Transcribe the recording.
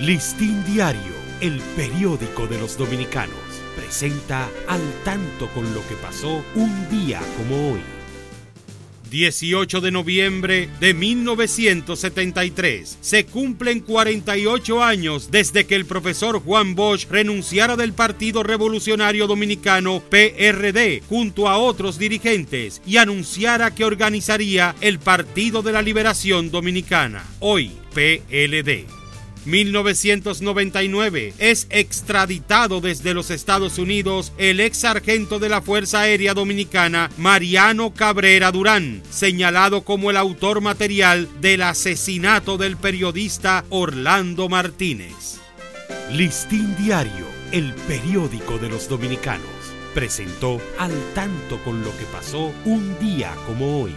Listín Diario, el periódico de los dominicanos, presenta al tanto con lo que pasó un día como hoy. 18 de noviembre de 1973. Se cumplen 48 años desde que el profesor Juan Bosch renunciara del Partido Revolucionario Dominicano PRD junto a otros dirigentes y anunciara que organizaría el Partido de la Liberación Dominicana, hoy PLD. 1999 es extraditado desde los Estados Unidos el ex sargento de la Fuerza Aérea Dominicana Mariano Cabrera Durán, señalado como el autor material del asesinato del periodista Orlando Martínez. Listín Diario, el periódico de los dominicanos, presentó al tanto con lo que pasó un día como hoy.